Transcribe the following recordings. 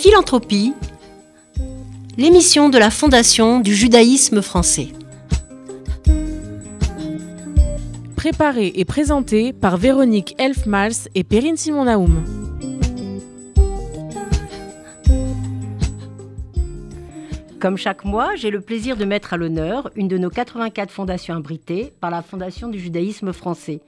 Philanthropie, l'émission de la Fondation du judaïsme français. Préparée et présentée par Véronique Elfmals et Perrine Simon-Naoum. Comme chaque mois, j'ai le plaisir de mettre à l'honneur une de nos 84 fondations abritées par la Fondation du judaïsme français.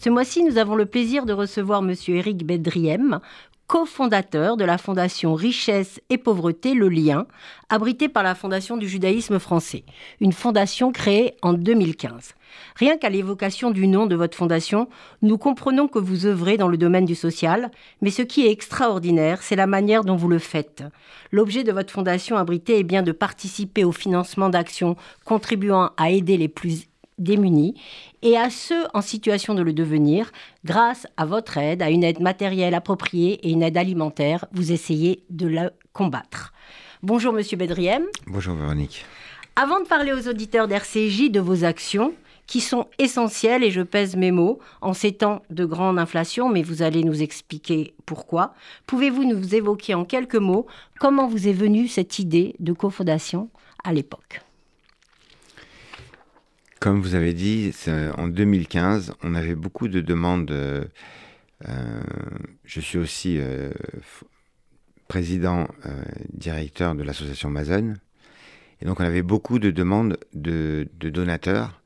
Ce mois-ci, nous avons le plaisir de recevoir M. Éric Bedriem, cofondateur de la fondation Richesse et Pauvreté Le Lien, abritée par la Fondation du judaïsme français, une fondation créée en 2015. Rien qu'à l'évocation du nom de votre fondation, nous comprenons que vous œuvrez dans le domaine du social, mais ce qui est extraordinaire, c'est la manière dont vous le faites. L'objet de votre fondation abritée est bien de participer au financement d'actions contribuant à aider les plus démunis et à ceux en situation de le devenir, grâce à votre aide, à une aide matérielle appropriée et une aide alimentaire, vous essayez de la combattre. Bonjour Monsieur Bedriem. Bonjour Véronique. Avant de parler aux auditeurs d'RCJ de vos actions, qui sont essentielles, et je pèse mes mots, en ces temps de grande inflation, mais vous allez nous expliquer pourquoi. Pouvez-vous nous évoquer en quelques mots comment vous est venue cette idée de cofondation à l'époque? Comme vous avez dit, en 2015, on avait beaucoup de demandes. Euh, je suis aussi euh, président euh, directeur de l'association Amazon. Et donc on avait beaucoup de demandes de, de donateurs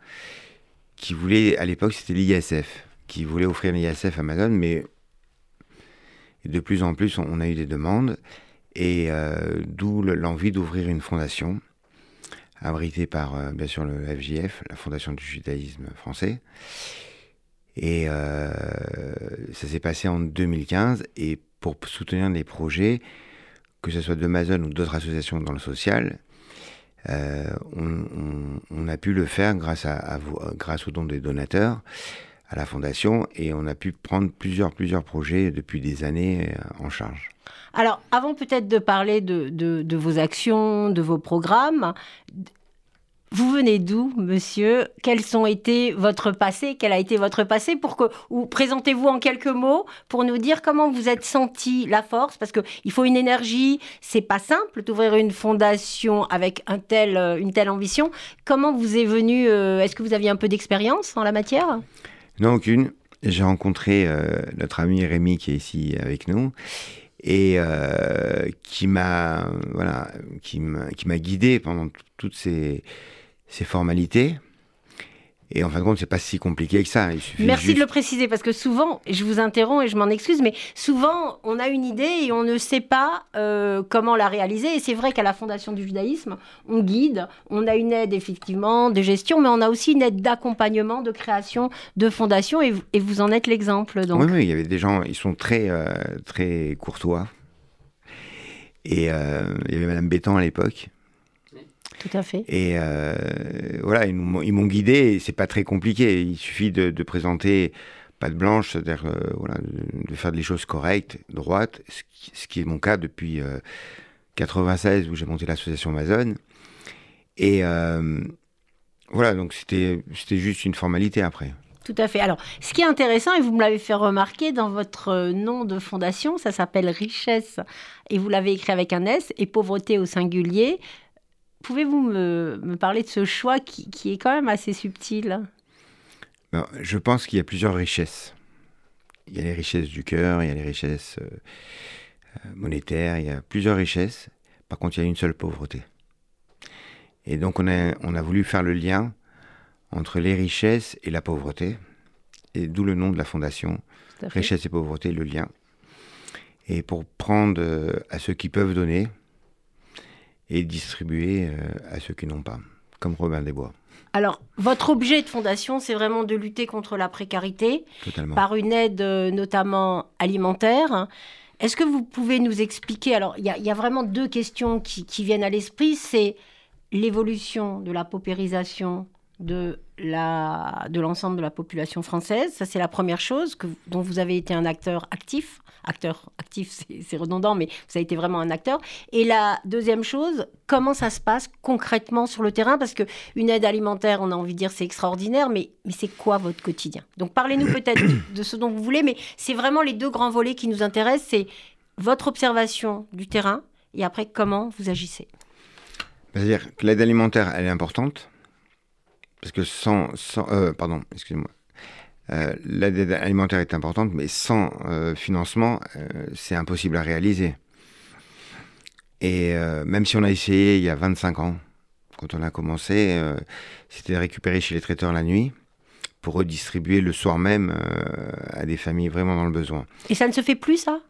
qui voulait, à l'époque, c'était l'ISF, qui voulait offrir l'ISF à Amazon, mais de plus en plus, on, a eu des demandes, et euh, d'où l'envie d'ouvrir une fondation, abritée par, euh, bien sûr, le FJF, la Fondation du judaïsme français. Et euh, ça s'est passé en 2015, et pour soutenir des projets, que ce soit d'Amazon ou d'autres associations dans le social, euh, on, a pu le faire grâce, à, vous, grâce aux dons des donateurs à la fondation et on a pu prendre plusieurs, plusieurs projets depuis des années euh, en charge. Alors, avant peut-être de parler de, de, vos actions, de vos programmes, vous venez d'où, monsieur? Quels ont été votre passé? Quel a été votre passé pour que ou présentez-vous en quelques mots pour nous dire comment vous êtes senti la force? Parce que il faut une énergie, c'est pas simple d'ouvrir une fondation avec un tel, euh, une telle ambition. Comment vous est venu euh, Est-ce que vous aviez un peu d'expérience en la matière? Non, aucune. J'ai rencontré euh, notre ami Rémi qui est ici avec nous et qui m'a voilà qui m'a guidé pendant toutes ces formalités. Et en fin de compte, c'est pas si compliqué que ça. Merci de le préciser parce que souvent, je vous interromps et je m'en excuse, mais souvent on a une idée et on ne sait pas euh, comment la réaliser. Et c'est vrai qu'à la Fondation du judaïsme, on guide, on a une aide effectivement de gestion, mais on a aussi une aide d'accompagnement, de création de fondation. Et, vous en êtes l'exemple. Donc. Oui, oui, il y avait des gens, ils sont très, euh, très courtois. Et euh, il y avait Madame Bétan à l'époque tout à fait. Et euh, voilà, ils m'ont guidé c'est pas très compliqué. Il suffit de, présenter pas de blanche, c'est-à-dire euh, voilà, de, faire des choses correctes, droites, ce qui, est mon cas depuis 96 euh, où j'ai monté l'association Amazon. Et voilà, donc c'était juste une formalité après. Tout à fait. Alors, ce qui est intéressant, et vous me l'avez fait remarquer dans votre nom de fondation, ça s'appelle Richesse, et vous l'avez écrit avec un S, et Pauvreté au singulier. Pouvez-vous me, parler de ce choix qui, est quand même assez subtil? Ben, Je pense qu'il y a plusieurs richesses. Il y a les richesses du cœur, il y a les richesses euh, euh, monétaires, il y a plusieurs richesses. Par contre, il y a une seule pauvreté. Et donc, on a, on a voulu faire le lien entre les richesses et la pauvreté. Et d'où le nom de la fondation. Richesse et pauvreté, le lien. Et pour prendre euh, à ceux qui peuvent donner, et distribuer euh, à ceux qui n'ont pas, comme Robin des Bois. Alors, votre objet de fondation, c'est vraiment de lutter contre la précarité par une aide euh, notamment alimentaire. Est-ce que vous pouvez nous expliquer Alors, il y, a vraiment deux questions qui, qui viennent à l'esprit. C'est l'évolution de la paupérisation de la, de l'ensemble de la population française. Ça, c'est la première chose que, dont vous avez été un acteur actif. Acteur actif, c'est redondant, mais vous avez été vraiment un acteur. Et la deuxième chose, comment ça se passe concrètement sur le terrain? Parce qu'une aide alimentaire, on a envie de dire, c'est extraordinaire, mais, mais c'est quoi votre quotidien? Donc, parlez-nous peut-être de ce dont vous voulez, mais c'est vraiment les deux grands volets qui nous intéressent. C'est votre observation du terrain et après comment vous agissez C'est-à-dire que l'aide alimentaire, elle est importante, parce que sans... sans pardon, excusez-moi. l'aide alimentaire est importante, mais sans financement, c'est impossible à réaliser. Et même si on a essayé il y a 25 ans, quand on a commencé, euh, c'était récupérer chez les traiteurs la nuit pour redistribuer le soir même euh, à des familles vraiment dans le besoin. Et ça ne se fait plus, ça?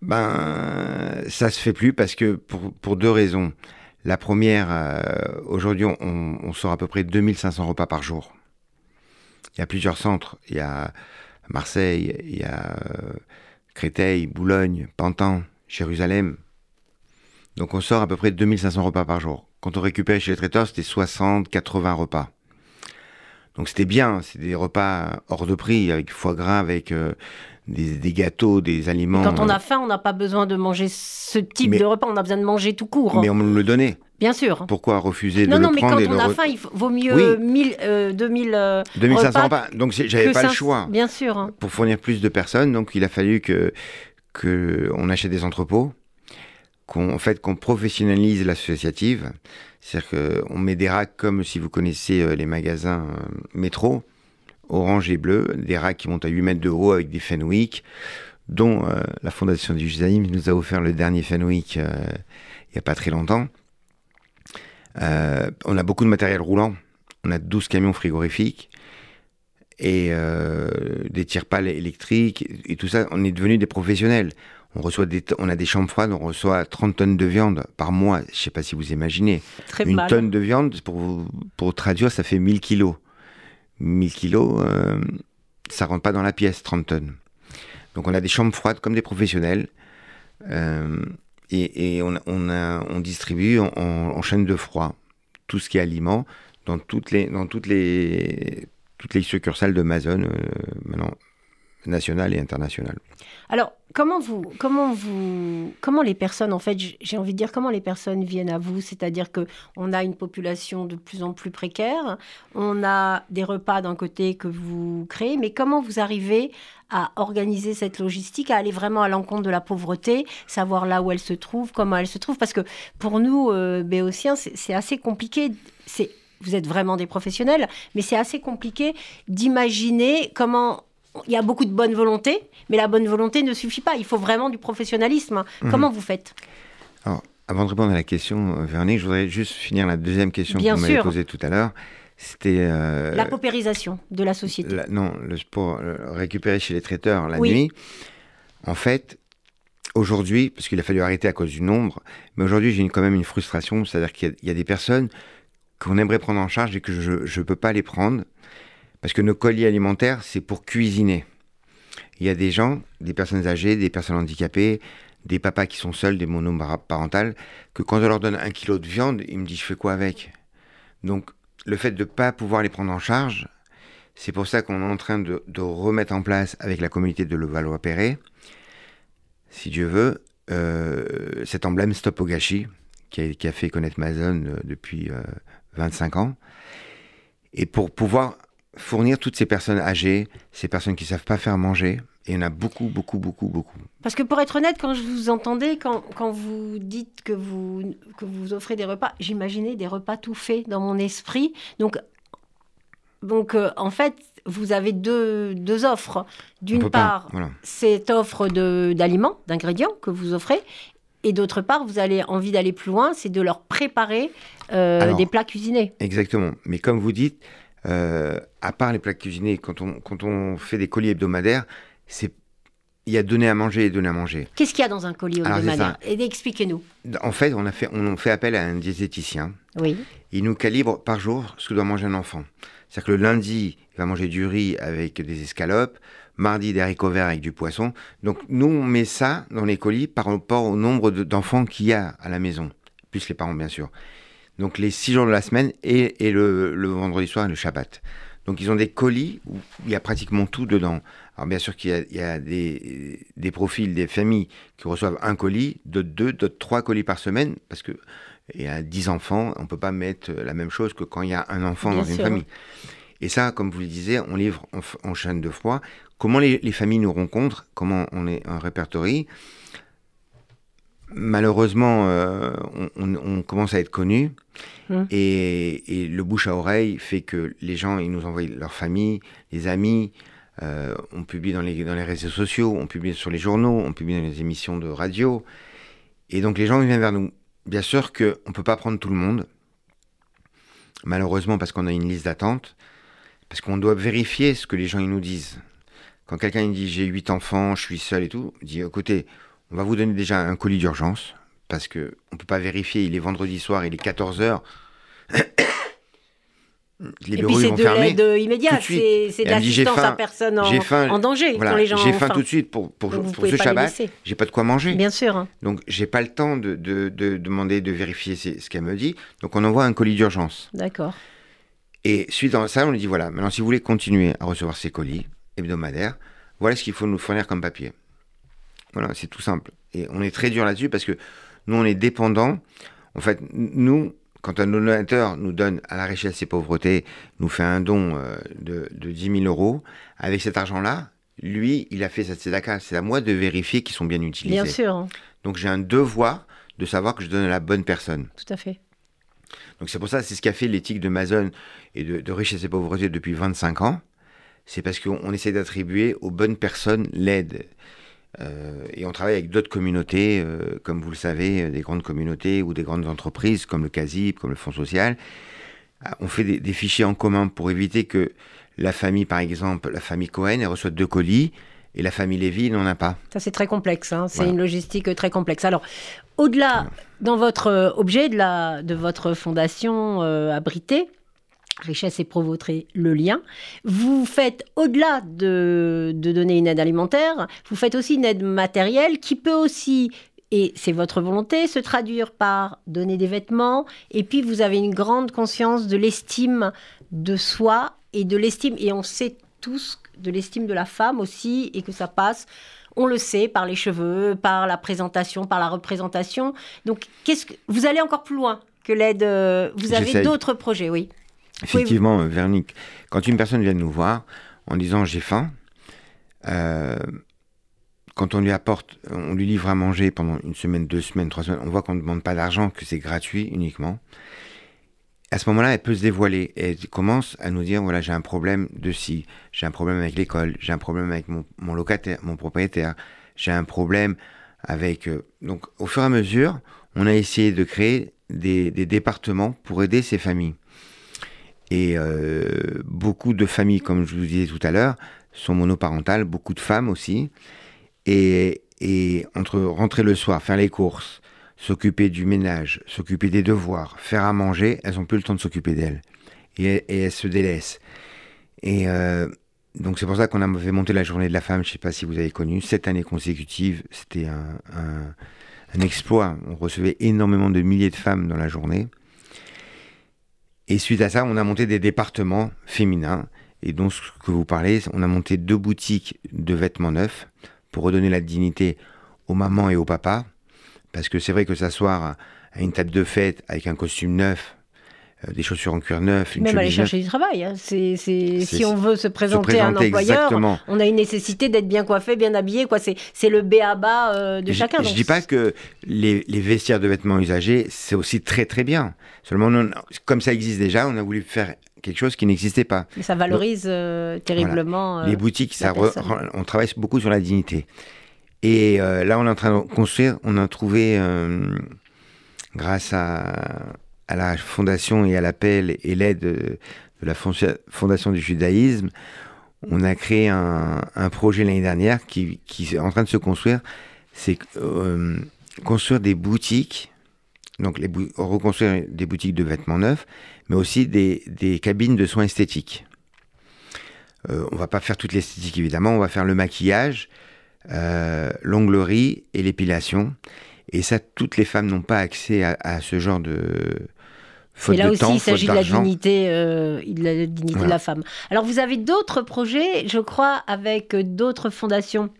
Ben, ça se fait plus parce que pour, pour deux raisons. La première, euh, aujourd'hui, on, on, sort à peu près 2500 repas par jour. Il y a plusieurs centres. Il y a Marseille, il y a Créteil, Boulogne, Pantin, Jérusalem. Donc on sort à peu près 2500 repas par jour. Quand on récupérait chez les traiteurs, c'était 60, 80 repas. Donc c'était bien, c'est des repas hors de prix, avec foie gras, avec euh, des, gâteaux, des aliments. quand on a faim, on n'a pas besoin de manger ce type de repas, on a besoin de manger tout court. Mais on me le donnait. Bien sûr. Pourquoi refuser de le prendre Non, non, mais quand on a faim, il vaut mieux 1000, 2000 2500 repas. Donc j'avais pas le choix. Bien sûr. Pour fournir plus de personnes, donc il a fallu que qu'on achète des entrepôts qu'on fait qu'on professionnalise l'associative, c'est-à-dire qu'on met des racks comme si vous connaissez euh, les magasins euh, métro, orange et bleu, des racks qui montent à 8 mètres de haut avec des Fenwick, dont euh, la Fondation du Jusaïm nous a offert le dernier Fenwick il n'y a pas très longtemps. on a beaucoup de matériel roulant, on a 12 camions frigorifiques et des tire-pales électriques et tout ça, on est devenus des professionnels on reçoit des, on a des chambres froides, on reçoit 30 tonnes de viande par mois. Je ne sais pas si vous imaginez. Une tonne de viande, pour, pour traduire, ça fait 1000 kilos. 1000 kilos, euh, ça rentre pas dans la pièce, 30 tonnes. Donc on a des chambres froides comme des professionnels. Euh, et, on, on, a, on, distribue en, chaîne de froid tout ce qui est aliment dans toutes les, dans toutes les, toutes les succursales de Amazon, euh, maintenant, nationales et internationales. Alors, comment vous, comment vous, comment les personnes, en fait, j'ai envie de dire, comment les personnes viennent à vous? C'est-à-dire que on a une population de plus en plus précaire, on a des repas d'un côté que vous créez, mais comment vous arrivez à organiser cette logistique, à aller vraiment à l'encontre de la pauvreté, savoir là où elle se trouve, comment elle se trouve, parce que pour nous, euh, béotiens, c'est assez compliqué. Vous êtes vraiment des professionnels, mais c'est assez compliqué d'imaginer comment il y a beaucoup de bonne volonté, mais la bonne volonté ne suffit pas. Il faut vraiment du professionnalisme. Mhm. Comment vous faites? Alors, avant de répondre à la question, euh, Véronique, je voudrais juste finir la deuxième question que vous m'avez posée tout à l'heure. C'était euh, la paupérisation de la société. non, le sport récupéré chez les traiteurs la nuit. En fait, aujourd'hui, parce qu'il a fallu arrêter à cause du nombre, mais aujourd'hui j'ai quand même une frustration, c'est-à-dire qu'il y, a des personnes qu'on aimerait prendre en charge et que je ne peux pas les prendre parce que nos colis alimentaires, c'est pour cuisiner. Il y a des gens, des personnes âgées, des personnes handicapées, des papas qui sont seuls, des monoparentales, que quand on leur donne un kilo de viande, ils me disent je fais quoi avec? Donc le fait de ne pas pouvoir les prendre en charge, c'est pour ça qu'on est en train de, remettre en place avec la communauté de Levallois-Perret, si Dieu veut, euh, cet emblème Stop au gâchis, qui a, fait connaître ma zone euh, depuis 25 euh, ans. Et pour pouvoir fournir toutes ces personnes âgées, ces personnes qui ne savent pas faire manger. Et il y en a beaucoup, beaucoup, beaucoup, beaucoup. Parce que pour être honnête, quand je vous entendais, quand, quand vous dites que vous, que vous offrez des repas, j'imaginais des repas tout faits dans mon esprit. Donc, donc euh, en fait, vous avez deux, deux offres. D'une part, cette offre d'aliments, d'ingrédients que vous offrez. Et d'autre part, vous avez envie d'aller plus loin, c'est de leur préparer euh, des plats cuisinés. Exactement. Mais comme vous dites, euh, à part les plats cuisinés, quand on, quand on fait des colis hebdomadaires, c'est il y a donner à manger et donner à manger. Qu'est-ce qu'il y a dans un colis hebdomadaire Expliquez-nous. En fait, on, a fait, on fait appel à un diététicien. Oui. Il nous calibre par jour ce que doit manger un enfant. C'est-à-dire que le lundi, il va manger du riz avec des escalopes, mardi des haricots verts avec du poisson. Donc nous, on met ça dans les colis par rapport au nombre d'enfants qu'il y a à la maison, plus les parents bien sûr donc les six jours de la semaine et, le, vendredi soir et le Shabbat. Donc ils ont des colis où il y a pratiquement tout dedans. Alors bien sûr qu'il y a, des, profils, des familles qui reçoivent un colis, d'autres deux, d'autres trois colis par semaine, parce que il y a dix enfants, on peut pas mettre la même chose que quand il y a un enfant dans une famille. Et ça, comme vous le disiez, on livre en, chaîne de froid. Comment les, familles nous rencontrent, comment on est un répertorie malheureusement, euh, on, commence à être connu. Hum. Et, le bouche à oreille fait que les gens, ils nous envoient leur famille, les amis. Euh, on publie dans les, dans les réseaux sociaux, on publie sur les journaux, on publie dans les émissions de radio. Et donc les gens viennent vers nous. Bien sûr qu'on ne peut pas prendre tout le monde, malheureusement parce qu'on a une liste d'attente, parce qu'on doit vérifier ce que les gens ils nous disent. Quand quelqu'un dit j'ai huit enfants, je suis seul et tout, dit écoutez, on va vous donner déjà un colis d'urgence, parce qu'on ne peut pas vérifier, il est vendredi soir, il est 14h. les bureaux et puis c'est de l'aide immédiate, c'est de l'assistance à personne en, danger voilà, les gens J'ai faim tout de suite pour, pour, pour ce Shabbat, j'ai pas de quoi manger. Bien sûr. Hein. Donc j'ai pas le temps de, de, de, demander, de vérifier ce qu'elle me dit. Donc on envoie un colis d'urgence. D'accord. Et suite à ça, on lui dit voilà, maintenant si vous voulez continuer à recevoir ces colis hebdomadaires, voilà ce qu'il faut nous fournir comme papier. Voilà, c'est tout simple. Et on est très dur là-dessus parce que nous, on est dépendants. En fait, nous, quand un donateur nous donne à la richesse et pauvreté, nous fait un don euh, de, de 10 000 euros, avec cet argent-là, lui, il a fait cette tzedaka. C'est à moi de vérifier qu'ils sont bien utilisés. Bien sûr. Hein. Donc j'ai un devoir de savoir que je donne à la bonne personne. Tout à fait. Donc c'est pour ça, c'est ce qu'a fait l'éthique de Mazon et de, de richesse et pauvreté depuis 25 ans. C'est parce qu'on essaie d'attribuer aux bonnes personnes l'aide. Euh, et on travaille avec d'autres communautés, euh, comme vous le savez, euh, des grandes communautés ou des grandes entreprises comme le CASIP, comme le Fonds social. On fait des, fichiers en commun pour éviter que la famille, par exemple, la famille Cohen, elle reçoit deux colis et la famille Lévy n'en a pas. Ça, c'est très complexe. Hein. C'est une logistique très complexe. Alors, au-delà, dans votre objet de, la, de votre fondation abritée, richesse et pauvreté, le lien. Vous faites, au-delà de, donner une aide alimentaire, vous faites aussi une aide matérielle qui peut aussi, et c'est votre volonté, se traduire par donner des vêtements, et puis vous avez une grande conscience de l'estime de soi et de l'estime, et on sait tous de l'estime de la femme aussi, et que ça passe on le sait par les cheveux, par la présentation, par la représentation. Donc, qu'est-ce que vous allez encore plus loin que l'aide euh, Vous avez d'autres projets, oui. Effectivement, oui. Véronique, quand une personne vient nous voir en disant j'ai faim, euh, quand on lui apporte, on lui livre à manger pendant une semaine, deux semaines, trois semaines, on voit qu'on ne demande pas d'argent, que c'est gratuit uniquement. À ce moment-là, elle peut se dévoiler et elle commence à nous dire voilà, j'ai un problème de ci, j'ai un problème avec l'école, j'ai un problème avec mon, locataire, mon propriétaire, j'ai un problème avec. Euh, donc, au fur et à mesure, on a essayé de créer des départements pour aider ces familles. Et euh, beaucoup de familles, comme je vous disais tout à l'heure, sont monoparentales, beaucoup de femmes aussi. Et, entre rentrer le soir, faire les courses, s'occuper du ménage, s'occuper des devoirs, faire à manger, elles n'ont plus le temps de s'occuper d'elles. Et, elles se délaissent. Et euh, donc c'est pour ça qu'on a fait monter la journée de la femme, je ne sais pas si vous avez connu, sept années consécutives, c'était un exploit. On recevait énormément de milliers de femmes dans la journée. Et suite à ça, on a monté des départements féminins. Et donc, ce que vous parlez, on a monté deux boutiques de vêtements neufs pour redonner la dignité aux mamans et aux papas. Parce que c'est vrai que s'asseoir à une table de fête avec un costume neuf, des chaussures en cuir neuf. Une Même aller chercher du travail. Hein. C'est, si on veut se présenter, à un employeur, on a une nécessité d'être bien coiffé, bien habillé. Quoi. C'est, c'est le B à bas euh, de chacun. Je ne dis pas que les, les, vestiaires de vêtements usagés, c'est aussi très très bien. Seulement, comme ça existe déjà, on a voulu faire quelque chose qui n'existait pas. Mais ça valorise euh, terriblement. les boutiques, ça on travaille beaucoup sur la dignité. Et là, on est en train de construire, on a trouvé, grâce à à la fondation et à l'appel et l'aide de, la fondation du judaïsme, on a créé un, projet l'année dernière qui, est en train de se construire. C'est euh, construire des boutiques, donc reconstruire des boutiques de vêtements neufs, mais aussi des, cabines de soins esthétiques. Euh, on va pas faire toute l'esthétique évidemment, on va faire le maquillage, euh, l'onglerie et l'épilation. Et ça, toutes les femmes n'ont pas accès à, ce genre de, et là aussi, il s'agit de la dignité, euh, de la dignité de la femme. Alors, vous avez d'autres projets, je crois, avec d'autres fondations?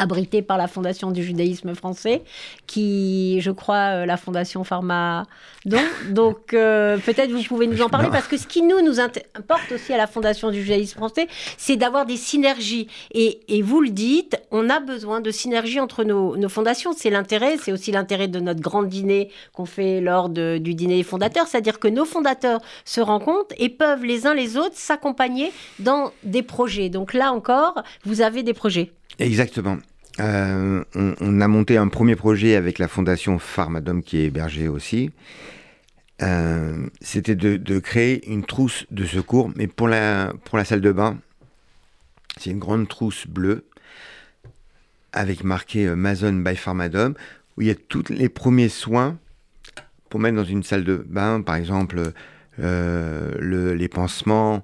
Abrité par la Fondation du judaïsme français, qui, je crois, euh, la Fondation Pharma. Donc, donc euh, peut-être vous pouvez nous en parler, parce que ce qui nous, nous importe aussi à la Fondation du judaïsme français, c'est d'avoir des synergies. Et, et, vous le dites, on a besoin de synergies entre nos, nos fondations. C'est l'intérêt, c'est aussi l'intérêt de notre grand dîner qu'on fait lors de, du dîner des fondateurs, c'est-à-dire que nos fondateurs se rencontrent et peuvent les uns les autres s'accompagner dans des projets. Donc là encore, vous avez des projets. Exactement. Euh, on, a monté un premier projet avec la fondation Pharmadome qui est hébergée aussi. Euh, c'était de, créer une trousse de secours, mais pour la, salle de bain, c'est une grande trousse bleue avec marqué euh, Mason by Pharmadome, où il y a tous les premiers soins pour mettre dans une salle de bain, par exemple les pansements,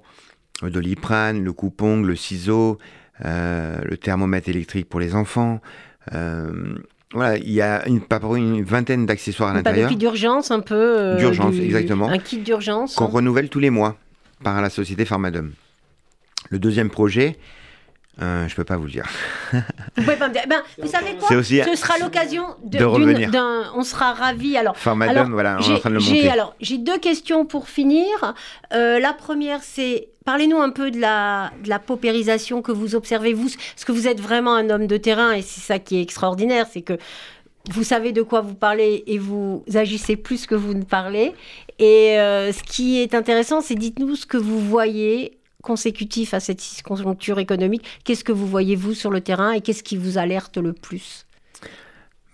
de doliprane, le coupon, le ciseau, le thermomètre électrique pour les enfants. Euh, voilà, il y a une, une vingtaine d'accessoires à l'intérieur. Un kit d'urgence un peu. Euh, d'urgence, exactement. Un kit d'urgence. Qu'on renouvelle tous les mois par la société Pharmadome. Le deuxième projet, euh, je peux pas vous le dire. vous pouvez pas me dire. Ben, vous savez quoi? Aussi Ce sera l'occasion de, revenir. On sera ravis. Alors, Pharmadome, voilà, on est en train de le monter. Alors, j'ai deux questions pour finir. la première, c'est Parlez-nous un peu de la, paupérisation que vous observez, vous, parce que vous êtes vraiment un homme de terrain, et c'est ça qui est extraordinaire, c'est que vous savez de quoi vous parlez et vous agissez plus que vous ne parlez. Et euh, ce qui est intéressant, c'est dites-nous ce que vous voyez consécutif à cette conjoncture économique. Qu'est-ce que vous voyez, vous, sur le terrain et qu'est-ce qui vous alerte le plus?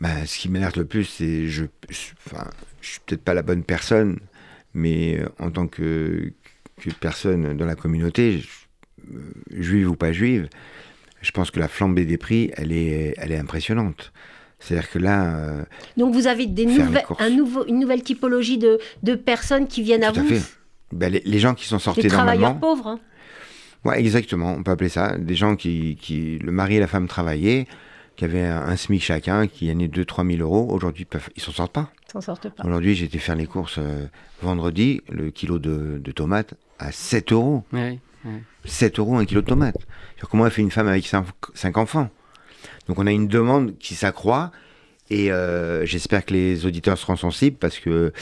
Bah, Ce qui m'alerte le plus, c'est... Je, je, enfin, suis peut-être pas la bonne personne, mais euh, en tant que, personne dans la communauté, euh, juive ou pas juive, je pense que la flambée des prix, elle est, elle est impressionnante. C'est-à-dire que là. Euh, Donc vous avez des un nouveau, une nouvelle typologie de, de, personnes qui viennent à vous fait. Ben, les, gens qui sont sortis Les travailleurs pauvres. Hein. Ouais, exactement, on peut appeler ça. Des gens qui, qui, le mari et la femme travaillaient, qui avaient un, SMIC chacun, qui gagnaient 2-3 000 euros. Aujourd'hui, ils s'en sortent pas. S'en sortent pas. Aujourd'hui, j'ai été faire les courses euh, vendredi, le kilo de, de tomates à 7 euros. 7 euros un kilo de tomates. Comment a fait une femme avec 5, enfants Donc on a une demande qui s'accroît et euh, j'espère que les auditeurs seront sensibles parce que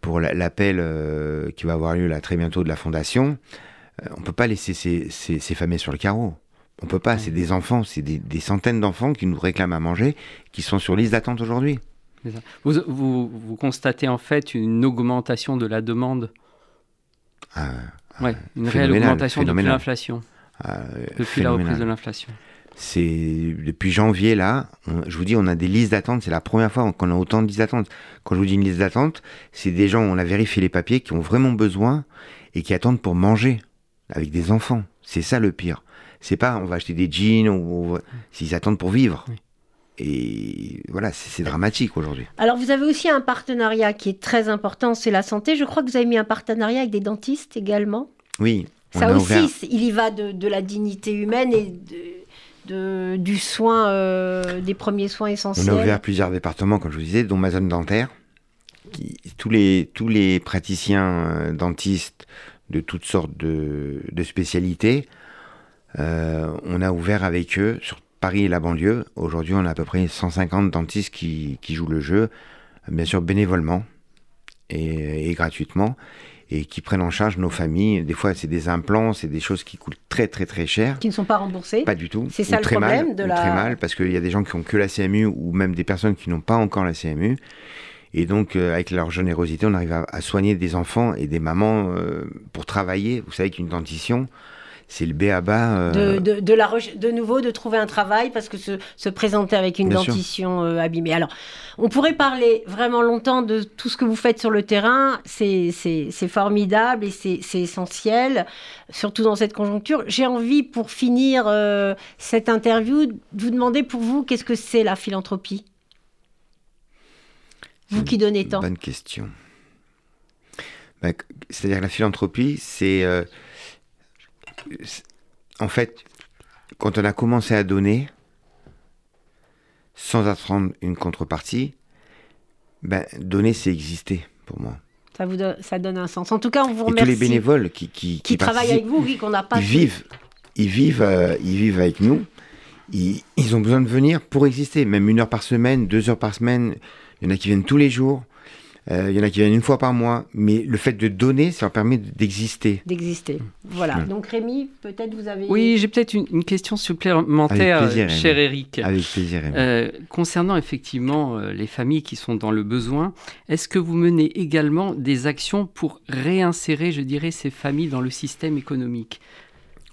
pour l'appel euh, qui va avoir lieu là très bientôt de la fondation, euh, on peut pas laisser ces, ces, familles sur le carreau. On peut pas, c'est des enfants, c'est des, centaines d'enfants qui nous réclament à manger, qui sont sur liste d'attente aujourd'hui. Vous, vous, vous, constatez en fait une augmentation de la demande ah, Ouais, une réelle augmentation depuis l'inflation. Ah, depuis la reprise de l'inflation. C'est depuis janvier là, je vous dis, on a des listes d'attente. C'est la première fois qu'on a autant de listes d'attente. Quand je vous dis une liste d'attente, c'est des gens, on a vérifié les papiers, qui ont vraiment besoin et qui attendent pour manger avec des enfants. C'est ça le pire. C'est pas on va acheter des jeans ou, s'ils attendent pour vivre. Et voilà, c'est dramatique aujourd'hui. Alors, vous avez aussi un partenariat qui est très important, c'est la santé. Je crois que vous avez mis un partenariat avec des dentistes également. Oui. Ça aussi, il y va de, la dignité humaine et de, du soin, euh, des premiers soins essentiels. On a ouvert plusieurs départements, comme je vous disais, dont ma zone dentaire. tous, les, tous les praticiens euh, dentistes de toutes sortes de, spécialités, euh, on a ouvert avec eux sur Paris et la banlieue. Aujourd'hui, on a à peu près 150 dentistes qui, jouent le jeu, bien sûr bénévolement et, gratuitement, et qui prennent en charge nos familles. Des fois, c'est des implants, c'est des choses qui coûtent très très très cher. Qui ne sont pas remboursées Pas du tout. C'est ça le problème de la... Très mal, parce qu'il y a des gens qui ont que la CMU, ou même des personnes qui n'ont pas encore la CMU. Et donc, euh, avec leur générosité, on arrive à, soigner des enfants et des mamans euh, pour travailler. Vous savez qu'une dentition, c'est le B à bas. De, de, la de nouveau, de trouver un travail parce que se, se présenter avec une dentition euh, abîmée. Alors, on pourrait parler vraiment longtemps de tout ce que vous faites sur le terrain. C'est formidable et c'est essentiel, surtout dans cette conjoncture. J'ai envie, pour finir euh, cette interview, de vous demander pour vous, qu'est-ce que c'est la philanthropie? Vous qui donnez tant. Bonne question. Bah, c'est-à-dire la philanthropie, c'est... Euh, en fait, quand on a commencé à donner, sans attendre une contrepartie, ben, donner, c'est exister pour moi. Ça, vous donne, ça donne un sens. En tout cas, on vous remercie. tous les bénévoles qui, qui, qui, travaillent avec vous, oui, qu'on n'a pas. Ils vivent, ils vivent, euh, ils vivent avec nous. ils, ils, ont besoin de venir pour exister, même une heure par semaine, deux heures par semaine. Il y en a qui viennent tous les jours. Euh, il y en a qui viennent une fois par mois, mais le fait de donner, ça leur permet d'exister. D'exister. Voilà. Donc Rémi, peut-être vous avez. Oui, j'ai peut-être une, question supplémentaire, cher Eric. Avec plaisir. Rémi. Euh, concernant effectivement euh, les familles qui sont dans le besoin, est-ce que vous menez également des actions pour réinsérer, je dirais, ces familles dans le système économique?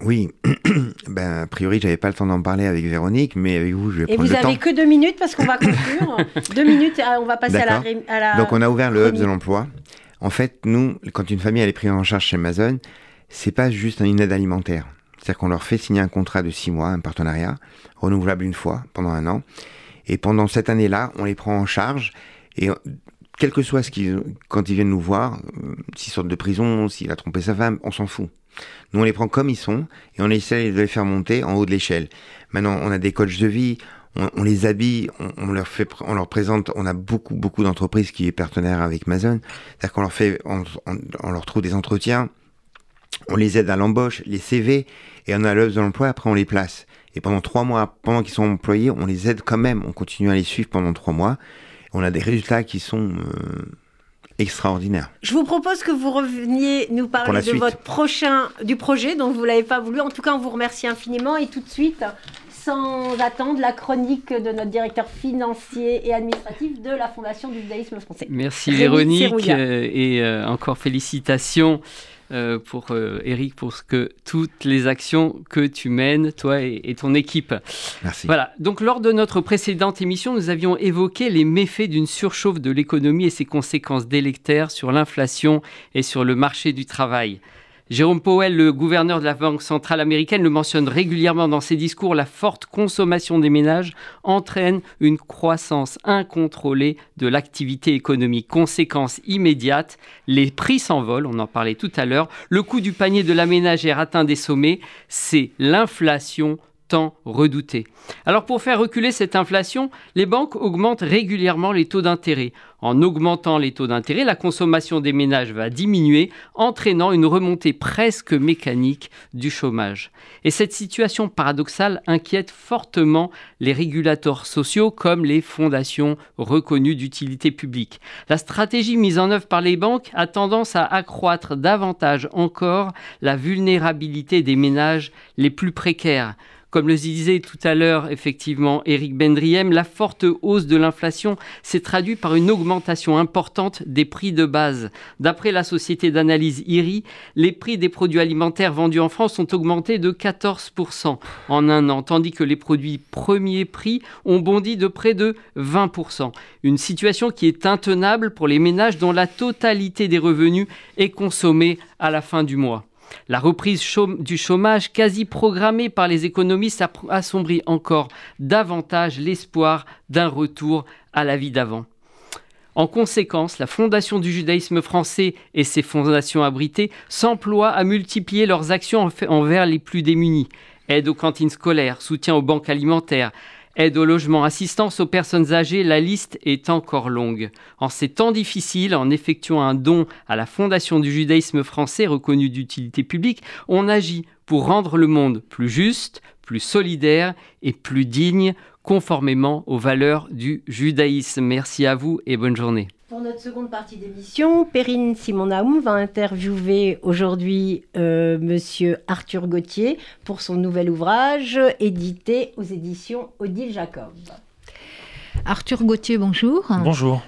Oui, ben, a priori, j'avais pas le temps d'en parler avec Véronique, mais avec vous, je vais Et prendre le temps. Et vous avez que deux minutes parce qu'on va conclure. deux minutes, euh, on va passer à la, Donc, on a ouvert le hub de l'emploi. En fait, nous, quand une famille elle est prise en charge chez Amazon, c'est pas juste une aide alimentaire. C'est-à-dire qu'on leur fait signer un contrat de six mois, un partenariat, renouvelable une fois pendant un an. Et pendant cette année-là, on les prend en charge. Et quel que soit ce qu'ils, quand ils viennent nous voir, euh, s'ils sortent de prison, s'il a trompé sa femme, on s'en fout. Nous, on les prend comme ils sont et on essaie de les faire monter en haut de l'échelle. Maintenant, on a des coachs de vie, on, les habille, on, leur fait, on présente. On a beaucoup, beaucoup d'entreprises qui est partenaire avec Amazon. C'est-à-dire qu'on leur fait, on, leur trouve des entretiens, on les aide à l'embauche, les CV, et on a l'œuvre de l'emploi. Après, on les place. Et pendant trois mois, pendant qu'ils sont employés, on les aide quand même. On continue à les suivre pendant trois mois. On a des résultats qui sont euh, extraordinaire. Je vous propose que vous reveniez nous parler de votre prochain du projet dont vous l'avez pas voulu. En tout cas, on vous remercie infiniment et tout de suite, sans attendre, la chronique de notre directeur financier et administratif de la Fondation du judaïsme français. Merci Véronique euh, et euh, encore félicitations. Euh, pour euh, Eric pour ce que toutes les actions que tu mènes, toi et, ton équipe. Merci. Voilà. Donc, lors de notre précédente émission, nous avions évoqué les méfaits d'une surchauffe de l'économie et ses conséquences délétères sur l'inflation et sur le marché du travail. Jérôme Powell, le gouverneur de la Banque centrale américaine, le mentionne régulièrement dans ses discours, la forte consommation des ménages entraîne une croissance incontrôlée de l'activité économique. Conséquence immédiate, les prix s'envolent, on en parlait tout à l'heure, le coût du panier de la ménagère atteint des sommets, c'est l'inflation tant redouté. Alors pour faire reculer cette inflation, les banques augmentent régulièrement les taux d'intérêt. En augmentant les taux d'intérêt, la consommation des ménages va diminuer, entraînant une remontée presque mécanique du chômage. Et cette situation paradoxale inquiète fortement les régulateurs sociaux comme les fondations reconnues d'utilité publique. La stratégie mise en œuvre par les banques a tendance à accroître davantage encore la vulnérabilité des ménages les plus précaires. Comme le disait tout à l'heure effectivement Eric Bendriem, la forte hausse de l'inflation s'est traduite par une augmentation importante des prix de base. D'après la société d'analyse IRI, les prix des produits alimentaires vendus en France ont augmenté de 14% en un an, tandis que les produits premiers prix ont bondi de près de 20%. Une situation qui est intenable pour les ménages dont la totalité des revenus est consommée à la fin du mois. La reprise du chômage quasi programmée par les économistes assombrit encore davantage l'espoir d'un retour à la vie d'avant. En conséquence, la Fondation du judaïsme français et ses fondations abritées s'emploient à multiplier leurs actions envers les plus démunis. Aide aux cantines scolaires, soutien aux banques alimentaires, Aide au logement, assistance aux personnes âgées, la liste est encore longue. En ces temps difficiles, en effectuant un don à la Fondation du judaïsme français reconnue d'utilité publique, on agit pour rendre le monde plus juste, plus solidaire et plus digne, conformément aux valeurs du judaïsme. Merci à vous et bonne journée. Pour notre seconde partie d'émission, Perrine Simonaoum va interviewer aujourd'hui euh, Monsieur Arthur Gauthier pour son nouvel ouvrage édité aux éditions Odile Jacob. Arthur Gauthier, bonjour. Bonjour.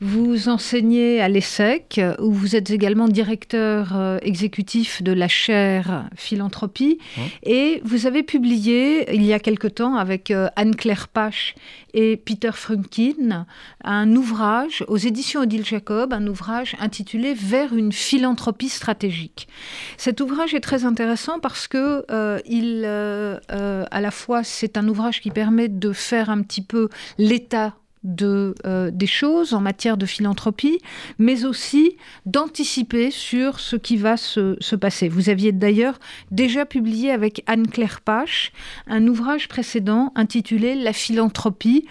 Vous enseignez à l'ESSEC, où vous êtes également directeur euh, exécutif de la chaire philanthropie. Mmh. Et vous avez publié, il y a quelque temps, avec euh, Anne-Claire Pache et Peter Frumkin, un ouvrage aux éditions Odile Jacob, un ouvrage intitulé Vers une philanthropie stratégique. Cet ouvrage est très intéressant parce que euh, il, à la fois, c'est un ouvrage qui permet de faire un petit peu l'état de, euh, des choses en matière de philanthropie, mais aussi d'anticiper sur ce qui va se, se passer. Vous aviez d'ailleurs déjà publié avec Anne-Claire Pache un ouvrage précédent intitulé La philanthropie,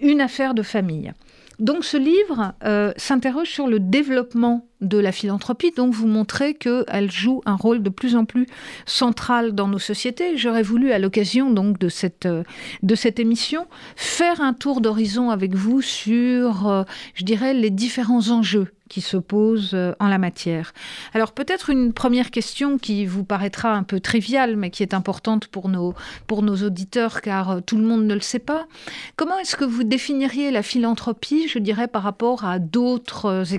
une affaire de famille. Donc ce livre euh, s'interroge sur le développement de la philanthropie, donc vous montrez qu'elle joue un rôle de plus en plus central dans nos sociétés. J'aurais voulu, à l'occasion donc de cette, de cette émission, faire un tour d'horizon avec vous sur, euh, je dirais, les différents enjeux qui se posent euh, en la matière. Alors peut-être une première question qui vous paraîtra un peu triviale, mais qui est importante pour nos, pour nos auditeurs, car euh, tout le monde ne le sait pas. Comment est-ce que vous définiriez la philanthropie, je dirais, par rapport à d'autres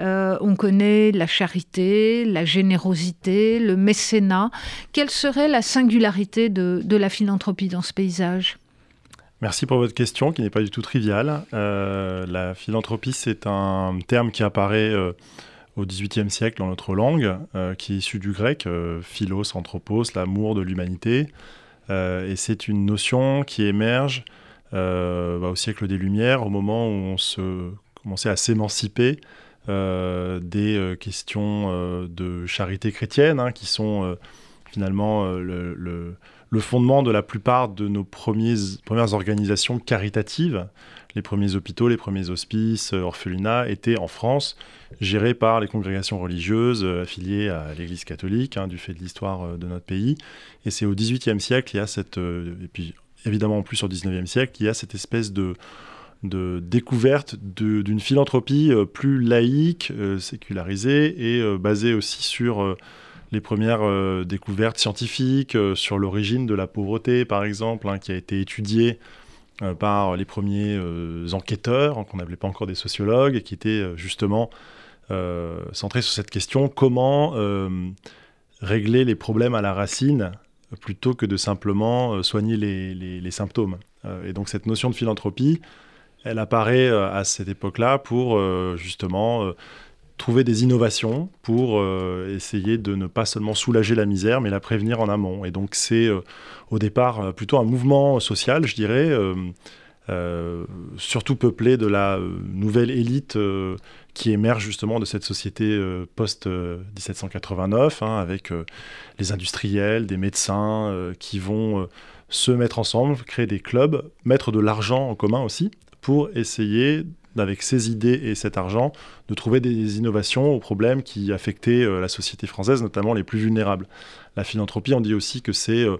euh, On connaît la charité, la générosité, le mécénat. Quelle serait la singularité de, la philanthropie dans ce paysage? Merci pour votre question qui n'est pas du tout triviale. Euh, la philanthropie, c'est un terme qui apparaît euh, au XVIIIe siècle dans notre langue, qui est issu du grec, philos, anthropos, l'amour de l'humanité. et c'est une notion qui émerge bah, au siècle des Lumières, au moment où on se commençait à s'émanciper des questions de charité chrétienne, hein, qui sont finalement le fondement de la plupart de nos premières organisations caritatives. Les premiers hôpitaux, les premiers hospices, euh, orphelinats étaient en France gérés par les congrégations religieuses euh, affiliées à l'Église catholique, hein, du fait de l'histoire euh, de notre pays. Et c'est au XVIIIe siècle, il y a cette, et puis évidemment en plus au XIXe siècle, il y a cette espèce de, de découverte d'une philanthropie plus laïque, sécularisée et basée aussi sur les premières euh, découvertes scientifiques euh, sur l'origine de la pauvreté, par exemple, hein, qui a été étudiée euh, par les premiers enquêteurs, hein, qu'on n'appelait pas encore des sociologues, et qui étaient justement centrés sur cette question comment régler les problèmes à la racine plutôt que de simplement soigner les symptômes. et donc cette notion de philanthropie, elle apparaît à cette époque-là pour justement trouver des innovations pour euh, essayer de ne pas seulement soulager la misère, mais la prévenir en amont. Et donc c'est euh, au départ euh, plutôt un mouvement social, je dirais, surtout peuplé de la nouvelle élite qui émerge justement de cette société post-1789, hein, avec les industriels, des médecins qui vont se mettre ensemble, créer des clubs, mettre de l'argent en commun aussi, pour essayer avec ces idées et cet argent, de trouver des innovations aux problèmes qui affectaient euh, la société française, notamment les plus vulnérables. La philanthropie, on dit aussi que c'est euh,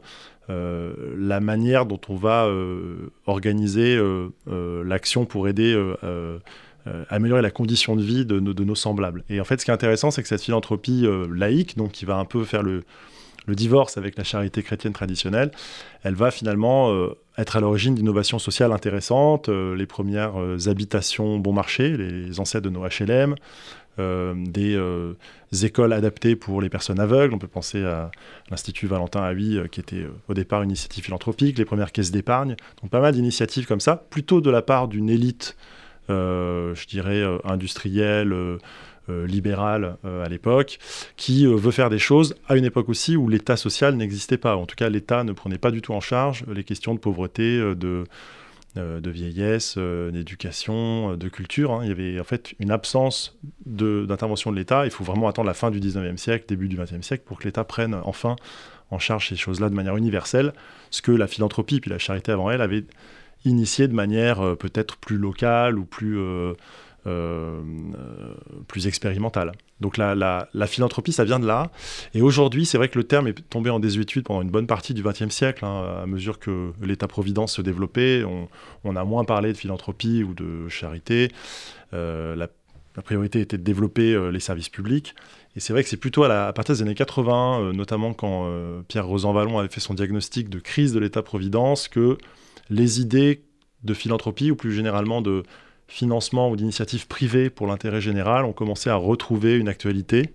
euh, la manière dont on va organiser l'action pour aider améliorer la condition de vie de, de, nos semblables. Et en fait, ce qui est intéressant, c'est que cette philanthropie laïque, donc qui va un peu faire le, le divorce avec la charité chrétienne traditionnelle, elle va finalement euh, être à l'origine d'innovations sociales intéressantes, euh, les premières euh, habitations bon marché, les ancêtres de nos HLM, des écoles adaptées pour les personnes aveugles. On peut penser à l'Institut Valentin Haï, qui était au départ une initiative philanthropique, les premières caisses d'épargne. Donc pas mal d'initiatives comme ça, plutôt de la part d'une élite, je dirais, industrielle euh, libérale euh, à l'époque, qui euh, veut faire des choses à une époque aussi où l'État social n'existait pas. En tout cas, l'État ne prenait pas du tout en charge les questions de pauvreté, de, de vieillesse, d'éducation, de culture. Hein. Il y avait en fait une absence d'intervention de, l'État. Il faut vraiment attendre la fin du 19e siècle, début du 20e siècle, pour que l'État prenne enfin en charge ces choses-là de manière universelle, ce que la philanthropie puis la charité avant elle avait initié de manière peut-être plus locale ou plus plus expérimentale. Donc la, la, philanthropie, ça vient de là. Et aujourd'hui, c'est vrai que le terme est tombé en désuétude pendant une bonne partie du XXe siècle, hein, à mesure que l'État-providence se développait. On, a moins parlé de philanthropie ou de charité. Euh, la, priorité était de développer les services publics. Et c'est vrai que c'est plutôt à, à, partir des années 80, notamment quand Pierre Rosan-Vallon avait fait son diagnostic de crise de l'État-providence, que les idées de philanthropie, ou plus généralement de financement ou d'initiatives privées pour l'intérêt général ont commencé à retrouver une actualité,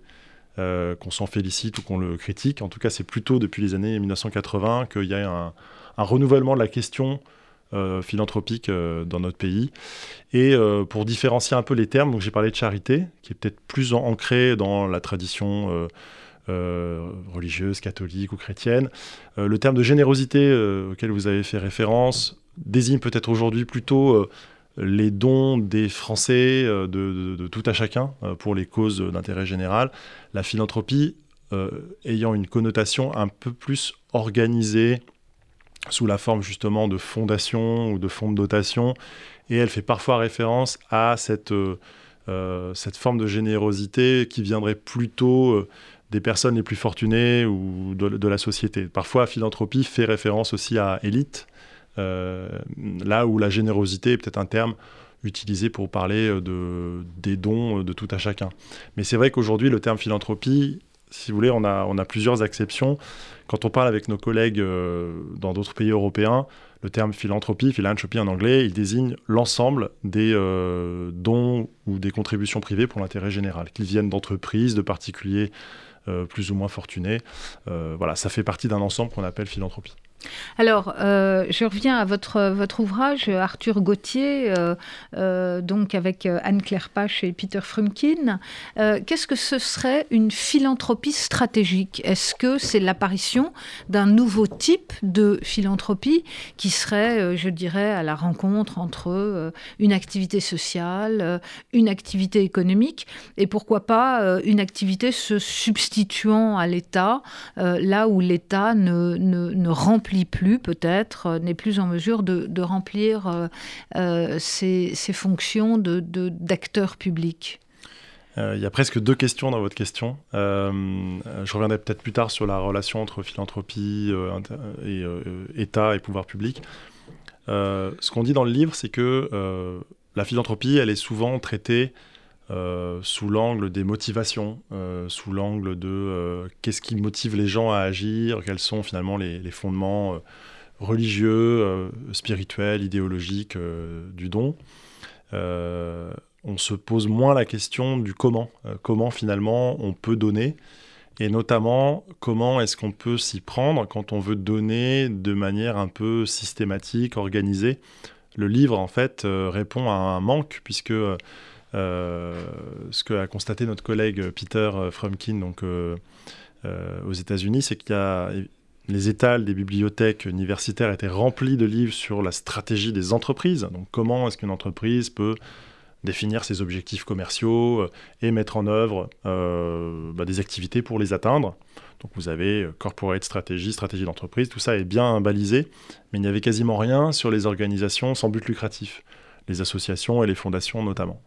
euh, qu'on s'en félicite ou qu'on le critique. En tout cas, c'est plutôt depuis les années 1980 qu'il y a un, un renouvellement de la question euh, philanthropique euh, dans notre pays. Et pour différencier un peu les termes, j'ai parlé de charité, qui est peut-être plus ancré dans la tradition religieuse, catholique ou chrétienne. le terme de générosité auquel vous avez fait référence désigne peut-être aujourd'hui plutôt les dons des Français euh, de, tout à chacun euh, pour les causes d'intérêt général, la philanthropie euh, ayant une connotation un peu plus organisée sous la forme justement de fondations ou de fonds de dotation, et elle fait parfois référence à cette cette forme de générosité qui viendrait plutôt des personnes les plus fortunées ou de, la société. Parfois, philanthropie fait référence aussi à élite, là où la générosité est peut-être un terme utilisé pour parler de, des dons de tout à chacun. Mais c'est vrai qu'aujourd'hui, le terme philanthropie, si vous voulez, on a, on a plusieurs exceptions. Quand on parle avec nos collègues euh, dans d'autres pays européens, le terme philanthropie, philanthropy en anglais, il désigne l'ensemble des euh, dons ou des contributions privées pour l'intérêt général, qu'ils viennent d'entreprises, de particuliers euh, plus ou moins fortunés. Euh, voilà, ça fait partie d'un ensemble qu'on appelle philanthropie. Alors, euh, je reviens à votre, ouvrage, Arthur Gauthier, euh, euh, donc avec Anne-Claire Pache et Peter Frumkin. Qu'est-ce que ce serait une philanthropie stratégique? Est-ce que c'est l'apparition d'un nouveau type de philanthropie qui serait, je dirais, à la rencontre entre une activité sociale, une activité économique et pourquoi pas une activité se substituant à l'État, là où l'État ne, ne remplit plus peut-être, euh, n'est plus en mesure de, remplir euh, euh, ses, fonctions d'acteur de, public il y a presque deux questions dans votre question. je reviendrai peut-être plus tard sur la relation entre philanthropie et État et pouvoir public. ce qu'on dit dans le livre, c'est que la philanthropie, elle est souvent traitée sous l'angle des motivations, sous l'angle de qu'est-ce qui motive les gens à agir, quels sont finalement les, fondements religieux, spirituels, idéologiques du don. on se pose moins la question du comment, comment finalement on peut donner, et notamment comment est-ce qu'on peut s'y prendre quand on veut donner de manière un peu systématique, organisée. Le livre, en fait, répond à un manque, puisque euh, ce qu'a constaté notre collègue Peter Frumkin donc, euh, euh, aux États-Unis, c'est qu'il y a les étals des bibliothèques universitaires étaient remplis de livres sur la stratégie des entreprises. Donc comment est-ce qu'une entreprise peut définir ses objectifs commerciaux et mettre en œuvre bah, des activités pour les atteindre. Donc vous avez corporate stratégie, stratégie d'entreprise, tout ça est bien balisé, mais il n'y avait quasiment rien sur les organisations sans but lucratif, les associations et les fondations notamment.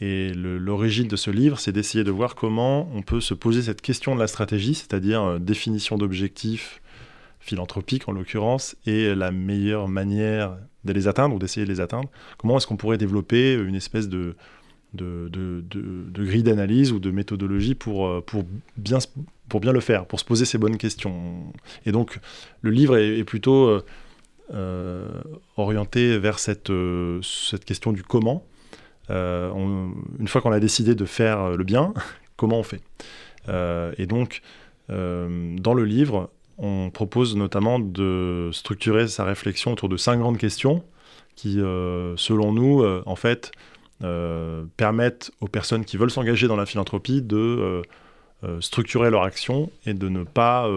Et l'origine de ce livre, c'est d'essayer de voir comment on peut se poser cette question de la stratégie, c'est-à-dire euh, définition d'objectifs philanthropiques en l'occurrence, et la meilleure manière de les atteindre ou d'essayer de les atteindre. Comment est-ce qu'on pourrait développer une espèce de, grille d'analyse ou de méthodologie pour, euh, pour, bien, le faire, pour se poser ces bonnes questions? Et donc, le livre est, plutôt euh, orienté vers cette question du comment euh, une fois qu'on a décidé de faire euh, le bien, comment on fait? Euh, Et donc, dans le livre, on propose notamment de structurer sa réflexion autour de cinq grandes questions qui, selon nous, en fait, permettent aux personnes qui veulent s'engager dans la philanthropie de structurer leur action et de ne pas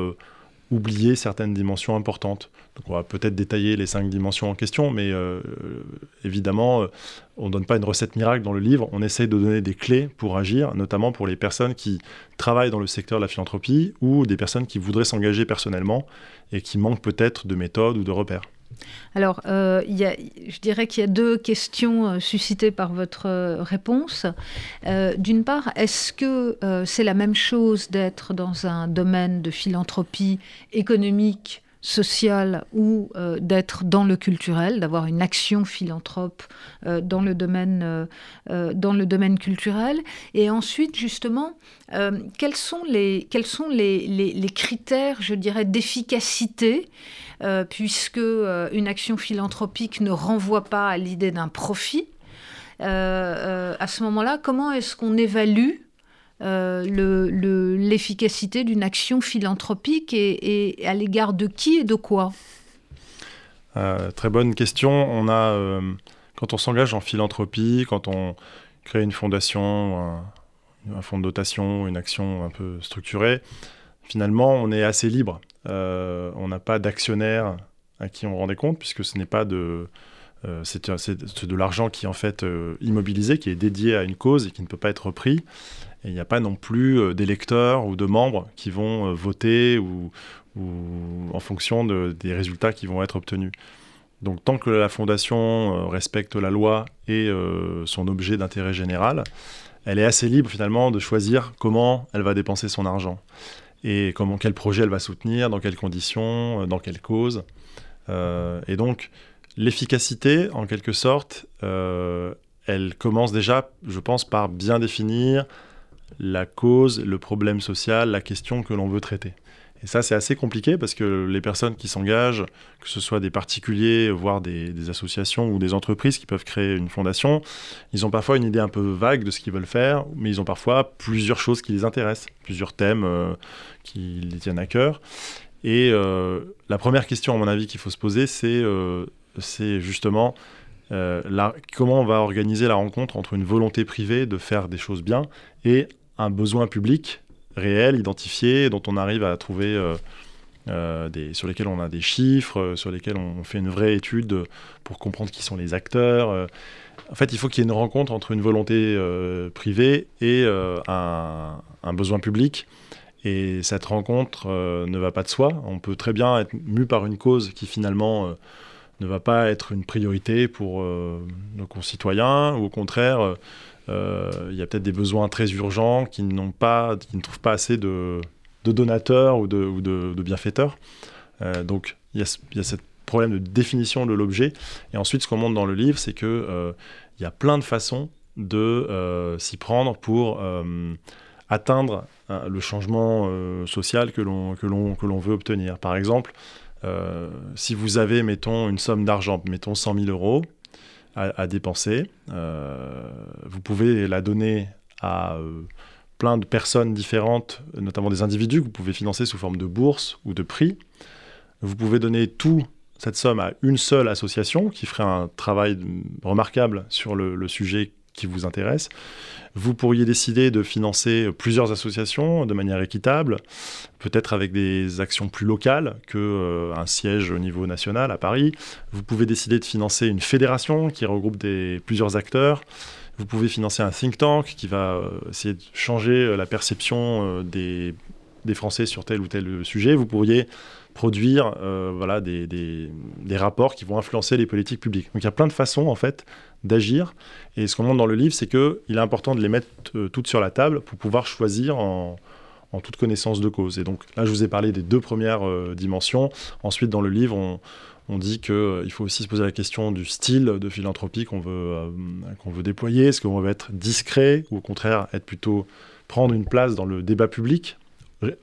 oublier certaines dimensions importantes. Donc on va peut-être détailler les cinq dimensions en question, mais évidemment, on ne donne pas une recette miracle dans le livre, on essaye de donner des clés pour agir, notamment pour les personnes qui travaillent dans le secteur de la philanthropie ou des personnes qui voudraient s'engager personnellement et qui manquent peut-être de méthodes ou de repères. Alors, euh, je dirais qu'il y a deux questions euh, suscitées par votre euh, réponse. D'une part, est-ce que c'est la même chose d'être dans un domaine de philanthropie économique sociale ou d'être dans le culturel, d'avoir une action philanthrope dans, le domaine, dans le domaine culturel. Et ensuite, justement, quels sont les, quels sont les, les critères, je dirais, d'efficacité euh, puisque euh, une action philanthropique ne renvoie pas à l'idée d'un profit. Euh, à ce moment-là, comment est-ce qu'on évalue l'efficacité d'une action philanthropique et, à l'égard de qui et de quoi Très bonne question. On a, quand on s'engage en philanthropie, quand on crée une fondation, un, un, fonds de dotation, une action un peu structurée, finalement, on est assez libre. Euh, on n'a pas d'actionnaire à qui on rendait compte, puisque ce n'est pas de... Euh, c'est de l'argent qui est en fait euh, immobilisé, qui est dédié à une cause et qui ne peut pas être repris. Et il n'y a pas non plus d'électeurs ou de membres qui vont voter ou, en fonction des résultats qui vont être obtenus. Donc tant que la fondation respecte la loi et son objet d'intérêt général, elle est assez libre finalement de choisir comment elle va dépenser son argent et comment, quel projet elle va soutenir, dans quelles conditions, dans quelle cause. et donc l'efficacité, en quelque sorte, elle commence déjà, je pense, par bien définir la cause, le problème social, la question que l'on veut traiter. Et ça, c'est assez compliqué parce que les personnes qui s'engagent, que ce soit des particuliers, voire des, associations ou des entreprises qui peuvent créer une fondation, ils ont parfois une idée un peu vague de ce qu'ils veulent faire, mais ils ont parfois plusieurs choses qui les intéressent, plusieurs thèmes euh, qui les tiennent à cœur. Et euh, la première question, à mon avis, qu'il faut se poser, c'est euh, justement comment on va organiser la rencontre entre une volonté privée de faire des choses bien et un besoin public réel, identifié, dont on arrive à trouver euh, euh, sur lesquels on a des chiffres, euh, sur lesquels on fait une vraie étude pour comprendre qui sont les acteurs. En fait, il faut qu'il y ait une rencontre entre une volonté privée et un, un, besoin public. Et cette rencontre ne va pas de soi. On peut très bien être mu par une cause qui finalement ne va pas être une priorité pour nos concitoyens, ou au contraire il y a peut-être des besoins très urgents qui, pas, qui ne trouvent pas assez de, donateurs ou de, bienfaiteurs. Euh, donc il y, a, il ce problème de définition de l'objet. Et ensuite, ce qu'on montre dans le livre, c'est qu'il euh, y a plein de façons de s'y prendre pour atteindre le changement social que que, que l'on veut obtenir. Par exemple, si vous avez, mettons, une somme d'argent, mettons 100 000 euros, à, dépenser. Euh, vous pouvez la donner à euh, plein de personnes différentes, notamment des individus que vous pouvez financer sous forme de bourse ou de prix. Vous pouvez donner tout cette somme à une seule association qui ferait un travail remarquable sur le sujet qui vous intéresse. Vous pourriez décider de financer plusieurs associations de manière équitable, peut-être avec des actions plus locales qu'un euh, siège au niveau national à Paris. Vous pouvez décider de financer une fédération qui regroupe plusieurs acteurs. Vous pouvez financer un think tank qui va euh, essayer de changer euh, la perception des, des Français sur tel ou tel sujet. Vous pourriez produire voilà, des, des, rapports qui vont influencer les politiques publiques. Donc il y a plein de façons en fait d'agir. Et ce qu'on montre dans le livre, c'est qu'il est important de les mettre euh, toutes sur la table pour pouvoir choisir en, toute connaissance de cause. Et donc là, je vous ai parlé des deux premières euh, dimensions. Ensuite, dans le livre, on, dit qu'il euh, faut aussi se poser la question du style de philanthropie qu'on veut, qu'on veut déployer. Est-ce qu'on veut être discret ou au contraire être plutôt prendre une place dans le débat public?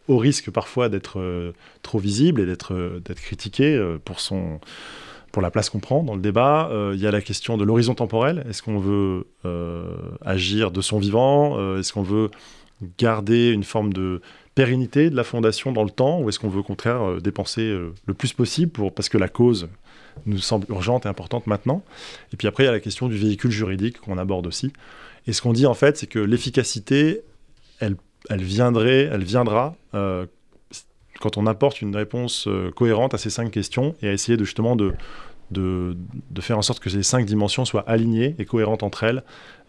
Au risque parfois d'être trop visible et d'être critiqué pour son pour la place qu'on prend dans le débat. Euh, il y a la question de l'horizon temporel. Est-ce qu'on veut euh, agir de son vivant euh, Est-ce qu'on veut garder une forme de pérennité de la fondation dans le temps Ou est-ce qu'on veut au contraire dépenser le plus possible pour, parce que la cause nous semble urgente et importante maintenant Et puis après, il y a la question du véhicule juridique qu'on aborde aussi. Et ce qu'on dit en fait, c'est que l'efficacité, elle, elle, viendrait, elle viendra quand on apporte une réponse cohérente à ces cinq questions et à essayer de justement de, de, faire en sorte que ces cinq dimensions soient alignées et cohérentes entre elles.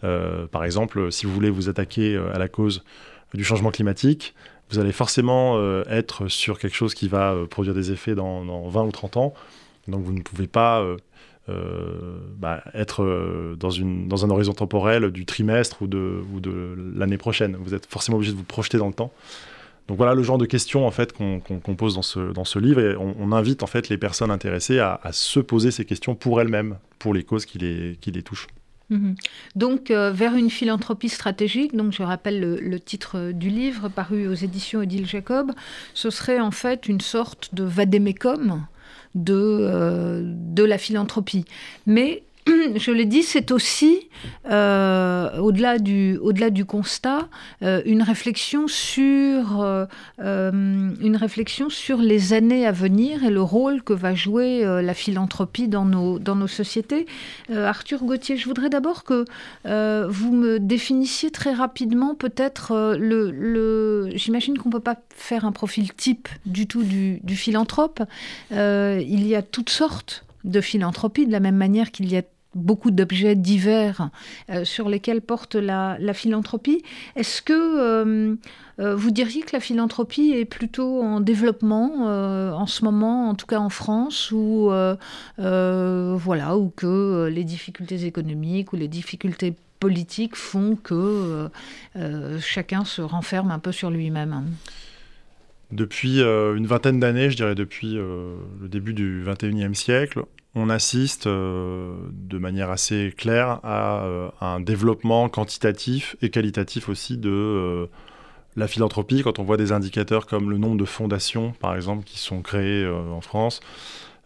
Euh, par exemple, si vous voulez vous attaquer euh, à la cause du changement climatique, vous allez forcément euh, être sur quelque chose qui va produire des effets dans, 20 ou 30 ans. Donc vous ne pouvez pas bah, être dans, une, dans un horizon temporel du trimestre ou de, ou de l'année prochaine. Vous êtes forcément obligé de vous projeter dans le temps. Donc voilà le genre de questions en fait qu'on pose dans ce, dans ce livre et on, invite en fait les personnes intéressées à, se poser ces questions pour elles-mêmes, pour les causes qui les, qui les touchent. Mhm. Donc, euh, vers une philanthropie stratégique, donc je rappelle le, titre du livre paru aux éditions Odile Jacob, ce serait en fait une sorte de vadémécum de, euh, de la philanthropie. Mais je l'ai dit, c'est aussi, euh, au-delà du, au du constat, euh, une, réflexion sur, euh, une réflexion sur les années à venir et le rôle que va jouer la philanthropie dans nos, dans nos sociétés. Arthur Gauthier, je voudrais d'abord que vous me définissiez très rapidement peut-être le... le J'imagine qu'on ne peut pas faire un profil type du tout du, du philanthrope. il y a toutes sortes de philanthropie, de la même manière qu'il y a beaucoup d'objets divers sur lesquels porte la, philanthropie. Est-ce que vous diriez que la philanthropie est plutôt en développement en ce moment, en tout cas en France, ou voilà, ou que les difficultés économiques ou les difficultés politiques font que chacun se renferme un peu sur lui-même? Depuis euh, une vingtaine d'années, je dirais depuis euh, le début du 21e siècle, on assiste euh, de manière assez claire à, un développement quantitatif et qualitatif aussi de la philanthropie. Quand on voit des indicateurs comme le nombre de fondations, par exemple, qui sont créées en France,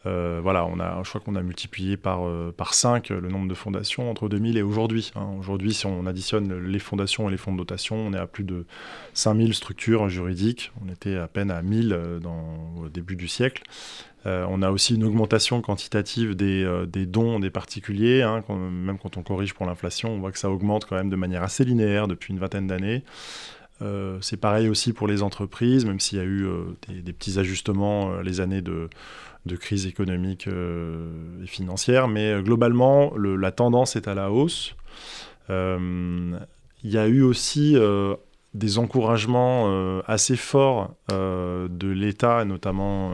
euh, voilà, on a, je crois qu'on a multiplié par, euh, par 5 le nombre de fondations entre 2000 et aujourd'hui. Hein. Aujourd'hui, si on additionne les fondations et les fonds de dotation, on est à plus de 5000 structures juridiques. On était à peine à 1000 euh, dans, au début du siècle. On a aussi une augmentation quantitative des, dons des particuliers. Hein. même quand on corrige pour l'inflation, on voit que ça augmente quand même de manière assez linéaire depuis une vingtaine d'années. c'est pareil aussi pour les entreprises, même s'il y a eu des, petits ajustements les années de, crise économique euh, et financière, mais euh, globalement, la tendance est à la hausse. Euh, il y a eu aussi des encouragements assez forts de l'État, notamment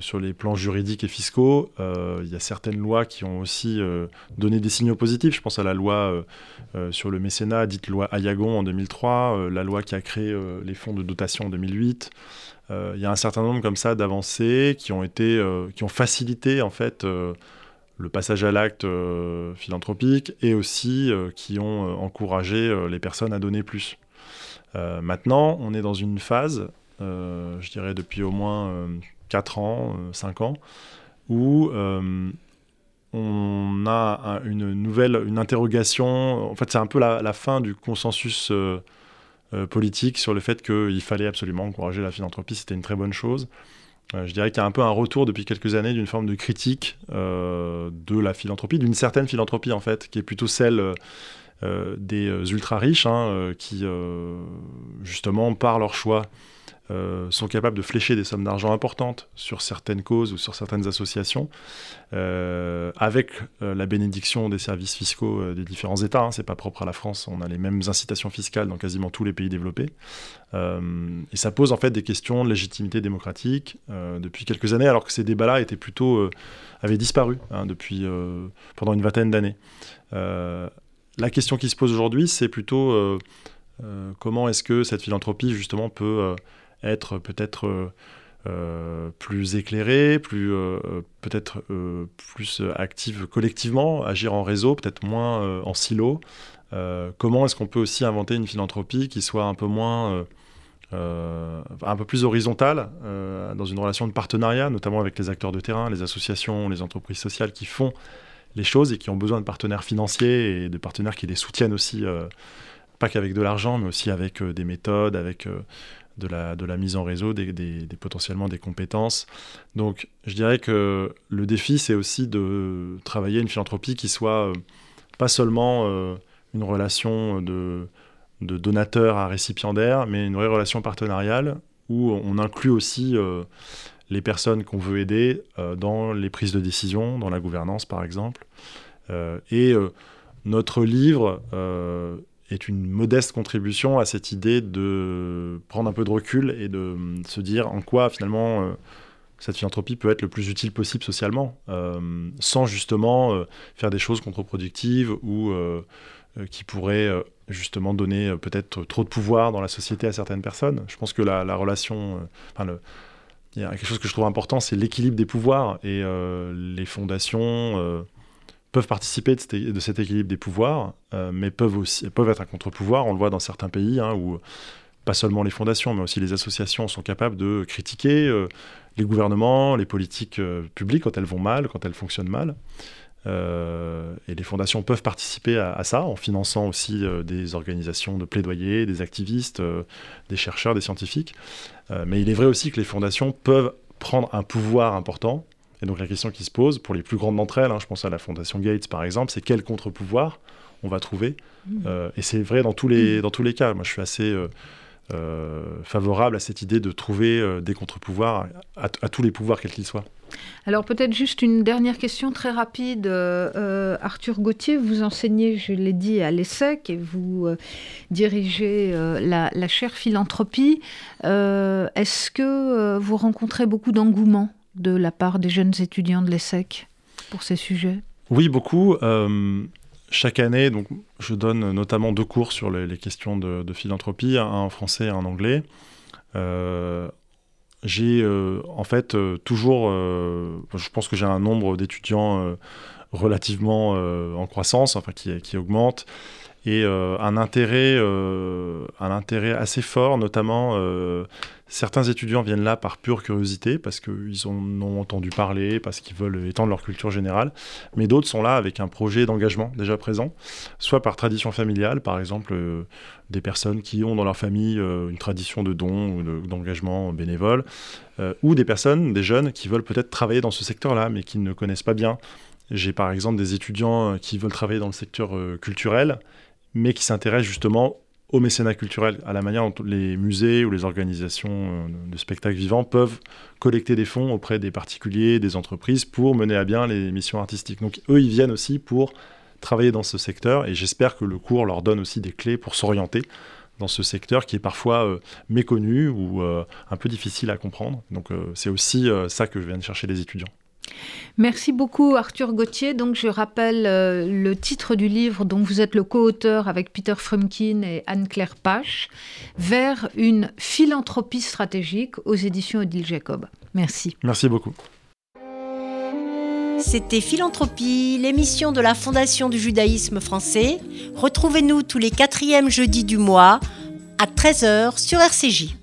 sur les plans juridiques et fiscaux. il y a certaines lois qui ont aussi donné des signaux positifs. Je pense à la loi sur le mécénat, dite loi Ayagon en 2003, la loi qui a créé les fonds de dotation en 2008. Euh, il y a un certain nombre comme ça d'avancées qui ont été, euh, qui ont facilité en fait euh, le passage à l'acte philanthropique et aussi qui ont encouragé les personnes à donner plus. maintenant, on est dans une phase, je dirais depuis au moins 4 ans, 5 ans, où on a une nouvelle, une interrogation. En fait, c'est un peu la, fin du consensus euh, politique sur le fait qu'il fallait absolument encourager la philanthropie, c'était une très bonne chose. Euh, je dirais qu'il y a un peu un retour depuis quelques années d'une forme de critique euh, de la philanthropie, d'une certaine philanthropie en fait, qui est plutôt celle des ultra riches, hein, qui justement par leur choix euh, sont capables de flécher des sommes d'argent importantes sur certaines causes ou sur certaines associations, euh, avec euh, la bénédiction des services fiscaux des différents États. Hein, c'est pas propre à la France, on a les mêmes incitations fiscales dans quasiment tous les pays développés. et ça pose en fait des questions de légitimité démocratique depuis quelques années, alors que ces débats-là étaient plutôt avaient disparu hein, depuis pendant une vingtaine d'années. la question qui se pose aujourd'hui, c'est plutôt comment est-ce que cette philanthropie justement peut être peut-être euh, euh, plus éclairée, plus euh, peut-être plus active collectivement, agir en réseau, peut-être moins en silo. comment est-ce qu'on peut aussi inventer une philanthropie qui soit un peu moins un peu plus horizontale, dans une relation de partenariat, notamment avec les acteurs de terrain, les associations, les entreprises sociales qui font les choses et qui ont besoin de partenaires financiers et de partenaires qui les soutiennent aussi, pas qu'avec de l'argent, mais aussi avec des méthodes, avec de la, mise en réseau, des, potentiellement des compétences. Donc je dirais que le défi, c'est aussi de travailler une philanthropie qui soit euh, pas seulement euh, une relation de, de, donateur à récipiendaire, mais une vraie relation partenariale où on inclut aussi euh, les personnes qu'on veut aider dans les prises de décision, dans la gouvernance par exemple. et notre livre est une modeste contribution à cette idée de prendre un peu de recul et de se dire en quoi finalement euh, cette philanthropie peut être le plus utile possible socialement, euh, sans justement euh, faire des choses contre-productives ou qui pourraient justement donner peut-être trop de pouvoir dans la société à certaines personnes. Je pense que la, la relation, enfin il y a quelque chose que je trouve important, c'est l'équilibre des pouvoirs et les fondations peuvent participer de, cet équilibre des pouvoirs, euh, mais peuvent aussi peuvent être un contre-pouvoir. On le voit dans certains pays hein, où pas seulement les fondations, mais aussi les associations sont capables de critiquer euh, les gouvernements, les politiques euh, publiques quand elles vont mal, quand elles fonctionnent mal. et les fondations peuvent participer à, ça en finançant aussi des organisations de plaidoyer, des activistes, des chercheurs, des scientifiques. mais il est vrai aussi que les fondations peuvent prendre un pouvoir important et donc la question qui se pose, pour les plus grandes d'entre elles, hein, je pense à la Fondation Gates par exemple, c'est quel contre-pouvoir on va trouver. Mmh. Euh, et c'est vrai dans tous, les, mmh. dans tous les cas. Moi, je suis assez euh, favorable à cette idée de trouver des contre-pouvoirs à, tous les pouvoirs, quels qu'ils soient. Alors peut-être juste une dernière question très rapide. Arthur Gauthier, vous enseignez, je l'ai dit, à l'ESSEC et vous dirigez la, la, chaire philanthropie. Est-ce que vous rencontrez beaucoup d'engouement de la part des jeunes étudiants de l'ESSEC pour ces sujets Oui, beaucoup. Euh, chaque année, donc, je donne notamment deux cours sur les, questions de, philanthropie, un en français et un en anglais. Euh, j'ai euh, en fait toujours, je pense que j'ai un nombre d'étudiants relativement en croissance, enfin qui, qui augmente et un intérêt, un intérêt assez fort, notamment Certains étudiants viennent là par pure curiosité, parce qu'ils en ont entendu parler, parce qu'ils veulent étendre leur culture générale, mais d'autres sont là avec un projet d'engagement déjà présent, soit par tradition familiale, par exemple euh, des personnes qui ont dans leur famille euh, une tradition de don ou d'engagement bénévole, euh, ou des personnes, des jeunes, qui veulent peut-être travailler dans ce secteur-là, mais qui ne connaissent pas bien. J'ai par exemple des étudiants qui veulent travailler dans le secteur culturel, mais qui s'intéressent justement au mécénat culturel, à la manière dont les musées ou les organisations euh, de spectacles vivants peuvent collecter des fonds auprès des particuliers, des entreprises pour mener à bien les missions artistiques. Donc eux, ils viennent aussi pour travailler dans ce secteur et j'espère que le cours leur donne aussi des clés pour s'orienter dans ce secteur qui est parfois euh, méconnu ou euh, un peu difficile à comprendre. Donc c'est aussi ça que je viens de chercher les étudiants. Merci beaucoup Arthur Gauthier. Donc je rappelle euh, le titre du livre dont vous êtes le co-auteur avec Peter Frumkin et Anne-Claire Pache, Vers une philanthropie stratégique aux éditions Odile Jacob. Merci. Merci beaucoup. C'était Philanthropie, l'émission de la Fondation du judaïsme français. Retrouvez-nous tous les quatrièmes jeudis du mois à 13h sur RCJ.